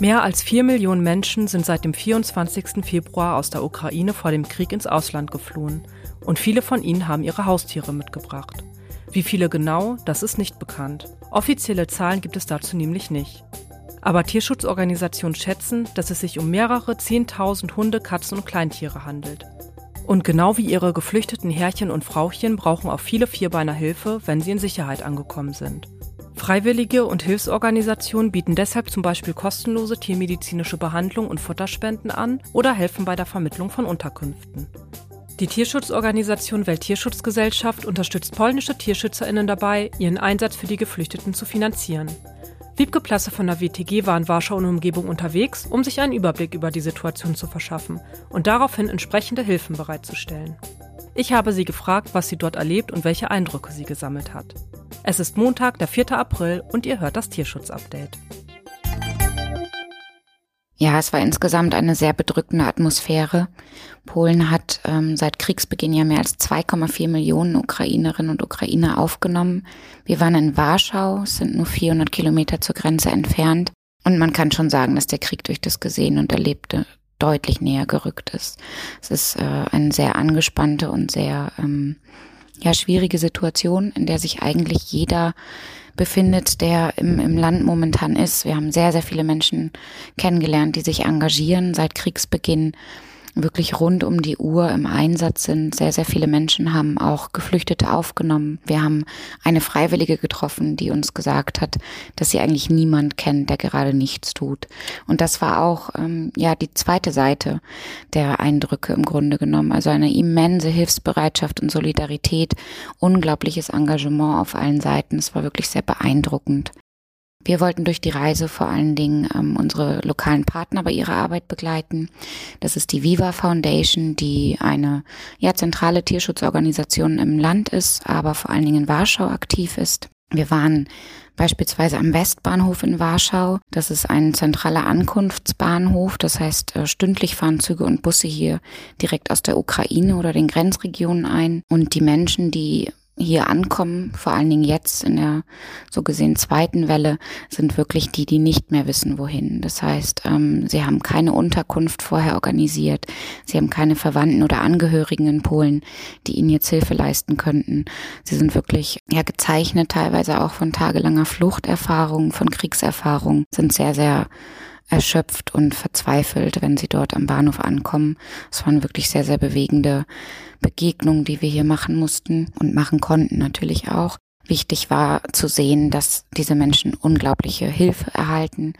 Mehr als vier Millionen Menschen sind seit dem 24. Februar aus der Ukraine vor dem Krieg ins Ausland geflohen und viele von ihnen haben ihre Haustiere mitgebracht. Wie viele genau, das ist nicht bekannt. Offizielle Zahlen gibt es dazu nämlich nicht. Aber Tierschutzorganisationen schätzen, dass es sich um mehrere 10.000 Hunde, Katzen und Kleintiere handelt. Und genau wie ihre geflüchteten Herrchen und Frauchen brauchen auch viele Vierbeiner Hilfe, wenn sie in Sicherheit angekommen sind. Freiwillige und Hilfsorganisationen bieten deshalb zum Beispiel kostenlose tiermedizinische Behandlung und Futterspenden an oder helfen bei der Vermittlung von Unterkünften. Die Tierschutzorganisation Welttierschutzgesellschaft unterstützt polnische TierschützerInnen dabei, ihren Einsatz für die Geflüchteten zu finanzieren. Wiebke Plasse von der WTG war in Warschau und Umgebung unterwegs, um sich einen Überblick über die Situation zu verschaffen und daraufhin entsprechende Hilfen bereitzustellen. Ich habe sie gefragt, was sie dort erlebt und welche Eindrücke sie gesammelt hat. Es ist Montag, der 4. April und ihr hört das Tierschutzupdate. Ja, es war insgesamt eine sehr bedrückende Atmosphäre. Polen hat ähm, seit Kriegsbeginn ja mehr als 2,4 Millionen Ukrainerinnen und Ukrainer aufgenommen. Wir waren in Warschau, sind nur 400 Kilometer zur Grenze entfernt. Und man kann schon sagen, dass der Krieg durch das Gesehen und Erlebte deutlich näher gerückt ist. Es ist äh, eine sehr angespannte und sehr ähm, ja, schwierige Situation, in der sich eigentlich jeder befindet, der im, im Land momentan ist. Wir haben sehr, sehr viele Menschen kennengelernt, die sich engagieren seit Kriegsbeginn wirklich rund um die Uhr im Einsatz sind. Sehr, sehr viele Menschen haben auch Geflüchtete aufgenommen. Wir haben eine Freiwillige getroffen, die uns gesagt hat, dass sie eigentlich niemand kennt, der gerade nichts tut. Und das war auch ähm, ja die zweite Seite der Eindrücke im Grunde genommen. Also eine immense Hilfsbereitschaft und Solidarität, unglaubliches Engagement auf allen Seiten. Es war wirklich sehr beeindruckend. Wir wollten durch die Reise vor allen Dingen ähm, unsere lokalen Partner bei ihrer Arbeit begleiten. Das ist die Viva Foundation, die eine ja, zentrale Tierschutzorganisation im Land ist, aber vor allen Dingen in Warschau aktiv ist. Wir waren beispielsweise am Westbahnhof in Warschau. Das ist ein zentraler Ankunftsbahnhof. Das heißt, äh, stündlich fahren Züge und Busse hier direkt aus der Ukraine oder den Grenzregionen ein. Und die Menschen, die hier ankommen, vor allen Dingen jetzt in der so gesehen zweiten Welle, sind wirklich die, die nicht mehr wissen, wohin. Das heißt, ähm, sie haben keine Unterkunft vorher organisiert, sie haben keine Verwandten oder Angehörigen in Polen, die ihnen jetzt Hilfe leisten könnten. Sie sind wirklich ja gezeichnet, teilweise auch von tagelanger Fluchterfahrung, von Kriegserfahrung, sind sehr, sehr erschöpft und verzweifelt, wenn sie dort am Bahnhof ankommen. Es waren wirklich sehr, sehr bewegende Begegnungen, die wir hier machen mussten und machen konnten natürlich auch. Wichtig war zu sehen, dass diese Menschen unglaubliche Hilfe erhalten.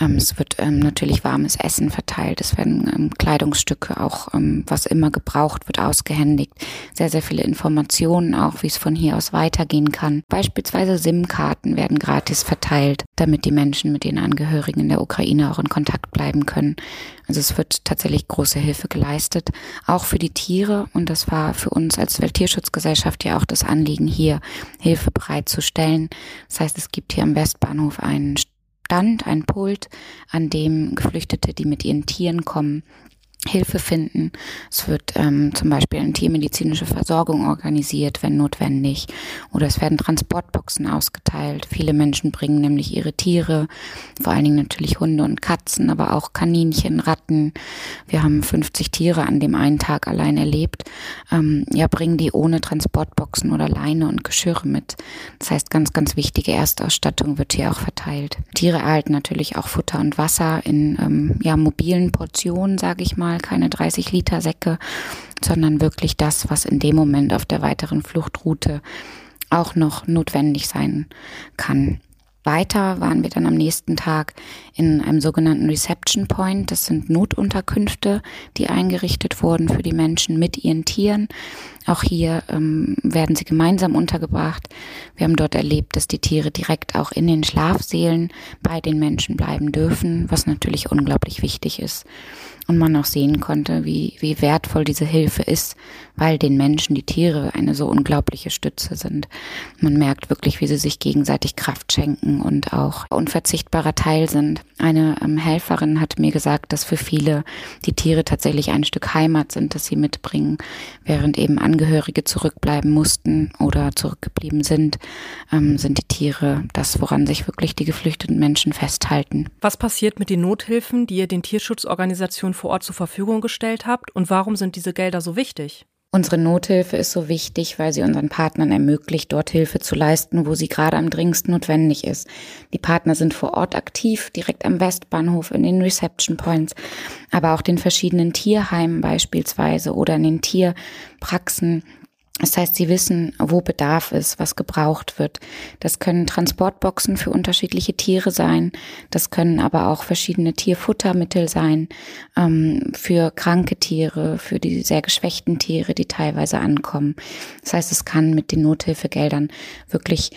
Ähm, es wird ähm, natürlich warmes Essen verteilt, es werden ähm, Kleidungsstücke, auch ähm, was immer gebraucht wird, ausgehändigt. Sehr, sehr viele Informationen auch, wie es von hier aus weitergehen kann. Beispielsweise SIM-Karten werden gratis verteilt, damit die Menschen mit den Angehörigen in der Ukraine auch in Kontakt bleiben können. Also es wird tatsächlich große Hilfe geleistet, auch für die Tiere. Und das war für uns als Welttierschutzgesellschaft ja auch das Anliegen, hier Hilfe bereitzustellen. Das heißt, es gibt hier am Westbahnhof einen Stand, ein Pult, an dem Geflüchtete, die mit ihren Tieren kommen, Hilfe finden. Es wird ähm, zum Beispiel eine tiermedizinische Versorgung organisiert, wenn notwendig. Oder es werden Transportboxen ausgeteilt. Viele Menschen bringen nämlich ihre Tiere, vor allen Dingen natürlich Hunde und Katzen, aber auch Kaninchen, Ratten. Wir haben 50 Tiere an dem einen Tag allein erlebt. Ähm, ja, bringen die ohne Transportboxen oder Leine und Geschirre mit. Das heißt, ganz, ganz wichtige Erstausstattung wird hier auch verteilt. Tiere erhalten natürlich auch Futter und Wasser in ähm, ja, mobilen Portionen, sage ich mal mal keine 30 Liter Säcke, sondern wirklich das, was in dem Moment auf der weiteren Fluchtroute auch noch notwendig sein kann. Weiter waren wir dann am nächsten Tag in einem sogenannten Reception Point. Das sind Notunterkünfte, die eingerichtet wurden für die Menschen mit ihren Tieren. Auch hier ähm, werden sie gemeinsam untergebracht. Wir haben dort erlebt, dass die Tiere direkt auch in den Schlafsälen bei den Menschen bleiben dürfen, was natürlich unglaublich wichtig ist und man auch sehen konnte, wie, wie wertvoll diese Hilfe ist, weil den Menschen die Tiere eine so unglaubliche Stütze sind. Man merkt wirklich, wie sie sich gegenseitig Kraft schenken und auch unverzichtbarer Teil sind. Eine ähm, Helferin hat mir gesagt, dass für viele die Tiere tatsächlich ein Stück Heimat sind, das sie mitbringen, während eben Angehörige zurückbleiben mussten oder zurückgeblieben sind, ähm, sind die Tiere das, woran sich wirklich die geflüchteten Menschen festhalten. Was passiert mit den Nothilfen, die ihr den Tierschutzorganisationen vor Ort zur Verfügung gestellt habt und warum sind diese Gelder so wichtig? Unsere Nothilfe ist so wichtig, weil sie unseren Partnern ermöglicht, dort Hilfe zu leisten, wo sie gerade am dringendsten notwendig ist. Die Partner sind vor Ort aktiv, direkt am Westbahnhof, in den Reception Points, aber auch den verschiedenen Tierheimen beispielsweise oder in den Tierpraxen das heißt, sie wissen, wo Bedarf ist, was gebraucht wird. Das können Transportboxen für unterschiedliche Tiere sein. Das können aber auch verschiedene Tierfuttermittel sein ähm, für kranke Tiere, für die sehr geschwächten Tiere, die teilweise ankommen. Das heißt, es kann mit den Nothilfegeldern wirklich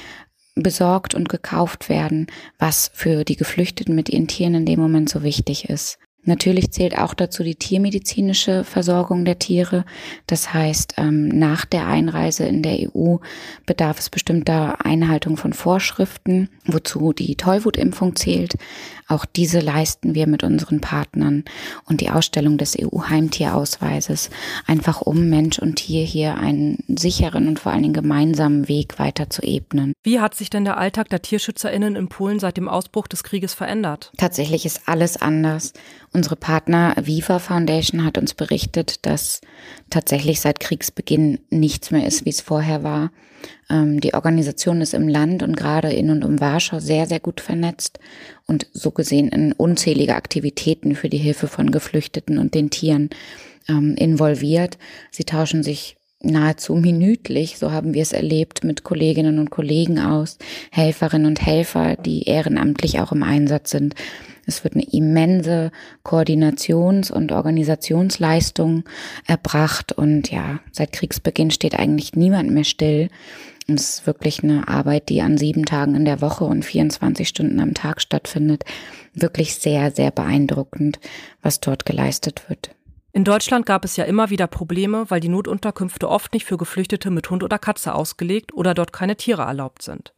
besorgt und gekauft werden, was für die Geflüchteten mit ihren Tieren in dem Moment so wichtig ist. Natürlich zählt auch dazu die tiermedizinische Versorgung der Tiere. Das heißt, ähm, nach der Einreise in der EU bedarf es bestimmter Einhaltung von Vorschriften, wozu die Tollwutimpfung zählt. Auch diese leisten wir mit unseren Partnern und die Ausstellung des EU-Heimtierausweises, einfach um Mensch und Tier hier einen sicheren und vor allen Dingen gemeinsamen Weg weiter zu ebnen. Wie hat sich denn der Alltag der TierschützerInnen in Polen seit dem Ausbruch des Krieges verändert? Tatsächlich ist alles anders. Unsere Partner Viva Foundation hat uns berichtet, dass tatsächlich seit Kriegsbeginn nichts mehr ist, wie es vorher war. Ähm, die Organisation ist im Land und gerade in und um Warschau sehr, sehr gut vernetzt und so gesehen in unzählige Aktivitäten für die Hilfe von Geflüchteten und den Tieren ähm, involviert. Sie tauschen sich nahezu minütlich, so haben wir es erlebt, mit Kolleginnen und Kollegen aus, Helferinnen und Helfer, die ehrenamtlich auch im Einsatz sind. Es wird eine immense Koordinations- und Organisationsleistung erbracht und ja, seit Kriegsbeginn steht eigentlich niemand mehr still. Es ist wirklich eine Arbeit, die an sieben Tagen in der Woche und 24 Stunden am Tag stattfindet. Wirklich sehr, sehr beeindruckend, was dort geleistet wird. In Deutschland gab es ja immer wieder Probleme, weil die Notunterkünfte oft nicht für Geflüchtete mit Hund oder Katze ausgelegt oder dort keine Tiere erlaubt sind.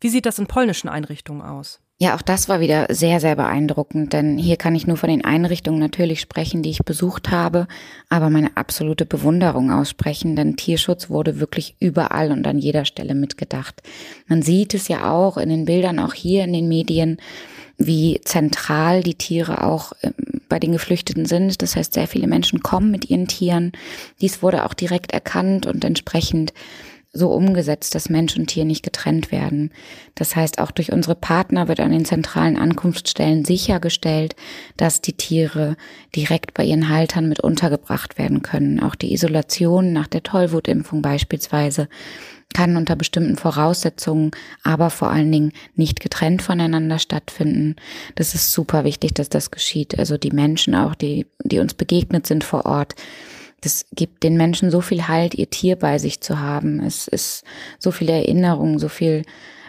Wie sieht das in polnischen Einrichtungen aus? Ja, auch das war wieder sehr, sehr beeindruckend, denn hier kann ich nur von den Einrichtungen natürlich sprechen, die ich besucht habe, aber meine absolute Bewunderung aussprechen, denn Tierschutz wurde wirklich überall und an jeder Stelle mitgedacht. Man sieht es ja auch in den Bildern, auch hier in den Medien, wie zentral die Tiere auch ähm, bei den Geflüchteten sind. Das heißt, sehr viele Menschen kommen mit ihren Tieren. Dies wurde auch direkt erkannt und entsprechend so umgesetzt, dass Mensch und Tier nicht getrennt werden. Das heißt, auch durch unsere Partner wird an den zentralen Ankunftsstellen sichergestellt, dass die Tiere direkt bei ihren Haltern mit untergebracht werden können. Auch die Isolation nach der Tollwutimpfung beispielsweise kann unter bestimmten Voraussetzungen, aber vor allen Dingen nicht getrennt voneinander stattfinden. Das ist super wichtig, dass das geschieht. Also die Menschen auch, die, die uns begegnet sind vor Ort, das gibt den Menschen so viel Halt, ihr Tier bei sich zu haben. Es ist so viel Erinnerung, so viel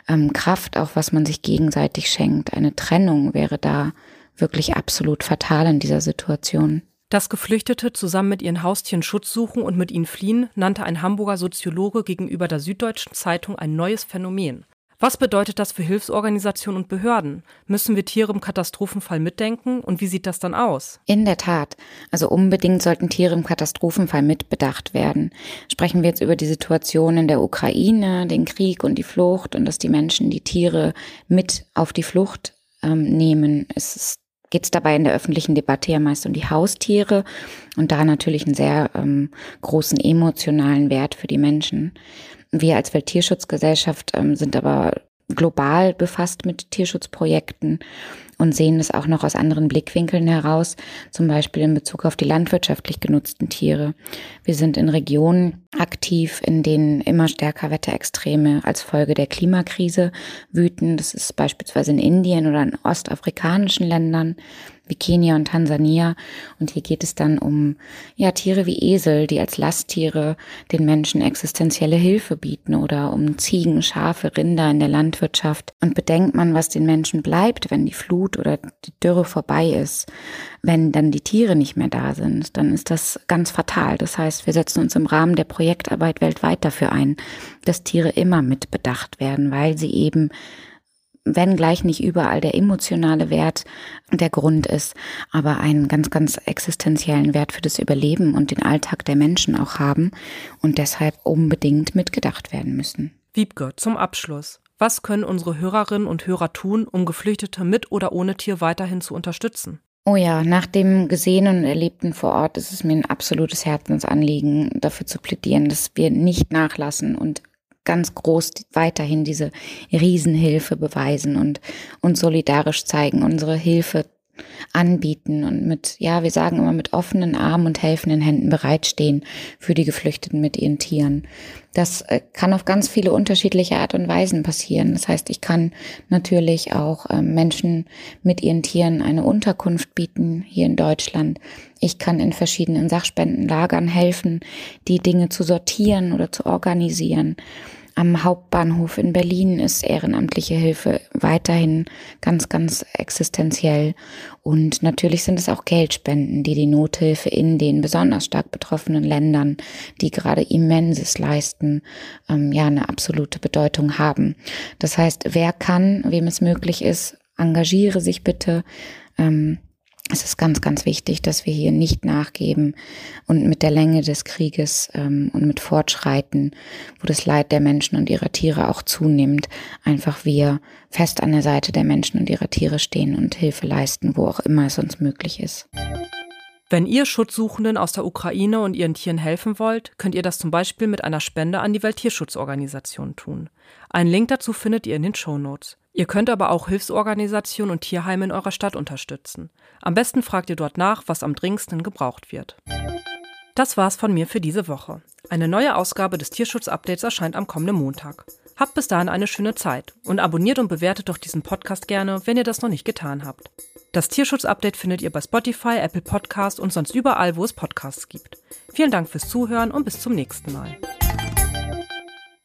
ähm, Kraft, auch was man sich gegenseitig schenkt. Eine Trennung wäre da wirklich absolut fatal in dieser Situation. Dass Geflüchtete zusammen mit ihren Haustieren Schutz suchen und mit ihnen fliehen, nannte ein Hamburger Soziologe gegenüber der Süddeutschen Zeitung ein neues Phänomen. Was bedeutet das für Hilfsorganisationen und Behörden? Müssen wir Tiere im Katastrophenfall mitdenken und wie sieht das dann aus? In der Tat. Also unbedingt sollten Tiere im Katastrophenfall mitbedacht werden. Sprechen wir jetzt über die Situation in der Ukraine, den Krieg und die Flucht und dass die Menschen die Tiere mit auf die Flucht ähm, nehmen. Es geht dabei in der öffentlichen Debatte ja meist um die Haustiere und da natürlich einen sehr ähm, großen emotionalen Wert für die Menschen. Wir als Welttierschutzgesellschaft ähm, sind aber global befasst mit Tierschutzprojekten und sehen es auch noch aus anderen Blickwinkeln heraus, zum Beispiel in Bezug auf die landwirtschaftlich genutzten Tiere. Wir sind in Regionen aktiv, in denen immer stärker Wetterextreme als Folge der Klimakrise wüten. Das ist beispielsweise in Indien oder in ostafrikanischen Ländern wie Kenia und Tansania. Und hier geht es dann um ja, Tiere wie Esel, die als Lasttiere den Menschen existenzielle Hilfe bieten oder um Ziegen, Schafe, Rinder in der Landwirtschaft. Und bedenkt man, was den Menschen bleibt, wenn die Flut oder die Dürre vorbei ist, wenn dann die Tiere nicht mehr da sind, dann ist das ganz fatal. Das heißt, wir setzen uns im Rahmen der Projektarbeit weltweit dafür ein, dass Tiere immer mitbedacht werden, weil sie eben wenn gleich nicht überall der emotionale Wert der Grund ist, aber einen ganz, ganz existenziellen Wert für das Überleben und den Alltag der Menschen auch haben und deshalb unbedingt mitgedacht werden müssen. Wiebke, zum Abschluss. Was können unsere Hörerinnen und Hörer tun, um Geflüchtete mit oder ohne Tier weiterhin zu unterstützen? Oh ja, nach dem Gesehenen und Erlebten vor Ort ist es mir ein absolutes Herzensanliegen, dafür zu plädieren, dass wir nicht nachlassen und ganz groß weiterhin diese Riesenhilfe beweisen und uns solidarisch zeigen, unsere Hilfe anbieten und mit, ja, wir sagen immer mit offenen Armen und helfenden Händen bereitstehen für die Geflüchteten mit ihren Tieren. Das äh, kann auf ganz viele unterschiedliche Art und Weisen passieren. Das heißt, ich kann natürlich auch ähm, Menschen mit ihren Tieren eine Unterkunft bieten hier in Deutschland. Ich kann in verschiedenen Sachspendenlagern helfen, die Dinge zu sortieren oder zu organisieren. Am Hauptbahnhof in Berlin ist ehrenamtliche Hilfe weiterhin ganz, ganz existenziell. Und natürlich sind es auch Geldspenden, die die Nothilfe in den besonders stark betroffenen Ländern, die gerade immenses leisten, ähm, ja, eine absolute Bedeutung haben. Das heißt, wer kann, wem es möglich ist, engagiere sich bitte. Ähm, es ist ganz, ganz wichtig, dass wir hier nicht nachgeben und mit der Länge des Krieges ähm, und mit Fortschreiten, wo das Leid der Menschen und ihrer Tiere auch zunimmt, einfach wir fest an der Seite der Menschen und ihrer Tiere stehen und Hilfe leisten, wo auch immer es uns möglich ist. Wenn ihr Schutzsuchenden aus der Ukraine und ihren Tieren helfen wollt, könnt ihr das zum Beispiel mit einer Spende an die Welttierschutzorganisation tun. Einen Link dazu findet ihr in den Show Notes. Ihr könnt aber auch Hilfsorganisationen und Tierheime in eurer Stadt unterstützen. Am besten fragt ihr dort nach, was am dringendsten gebraucht wird. Das war's von mir für diese Woche. Eine neue Ausgabe des Tierschutz-Updates erscheint am kommenden Montag. Habt bis dahin eine schöne Zeit und abonniert und bewertet doch diesen Podcast gerne, wenn ihr das noch nicht getan habt. Das Tierschutz-Update findet ihr bei Spotify, Apple Podcast und sonst überall, wo es Podcasts gibt. Vielen Dank fürs Zuhören und bis zum nächsten Mal.